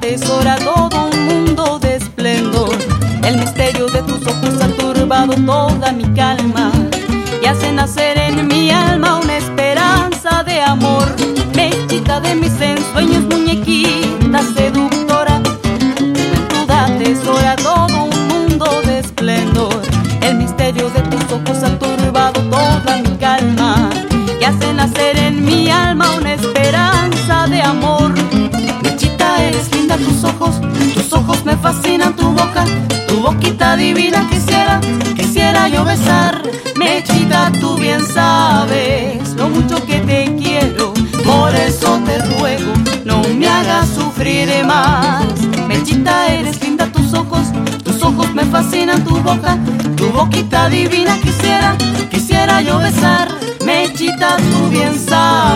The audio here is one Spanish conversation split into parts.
tesora todo un mundo de esplendor. El misterio de tus ojos ha turbado toda mi calma y hace nacer en mi alma una esperanza de amor. Mechita, tú bien sabes lo mucho que te quiero, por eso te ruego, no me hagas sufrir más. Mechita, eres linda tus ojos, tus ojos me fascinan, tu boca, tu boquita divina quisiera, quisiera yo besar. Mechita, tú bien sabes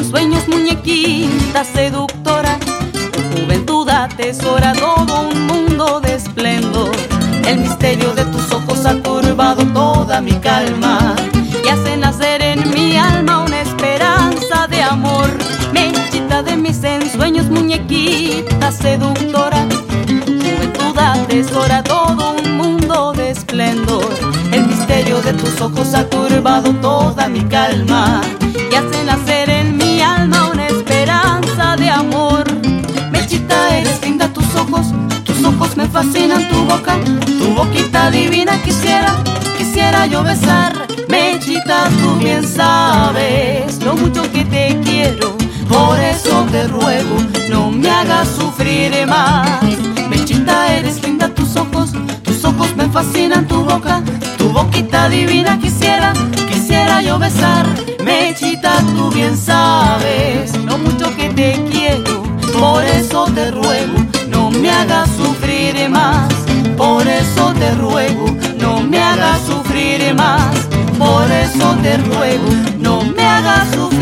ensueños, muñequita seductora, tu juventud atesora todo un mundo de esplendor. El misterio de tus ojos ha turbado toda mi calma y hace nacer en mi alma una esperanza de amor. Mechita de mis ensueños, muñequita seductora, tu juventud atesora todo un mundo de esplendor. El misterio de tus ojos ha turbado toda mi calma y hace nacer en boca, tu boquita divina quisiera, quisiera yo besar. Mechita, tú bien sabes lo mucho que te quiero, por eso te ruego, no me hagas sufrir más. Mechita, eres linda tus ojos, tus ojos me fascinan, tu boca, tu boquita divina quisiera, quisiera yo besar. Mechita, tú bien sabes Por eso te ruego, no me hagas sufrir.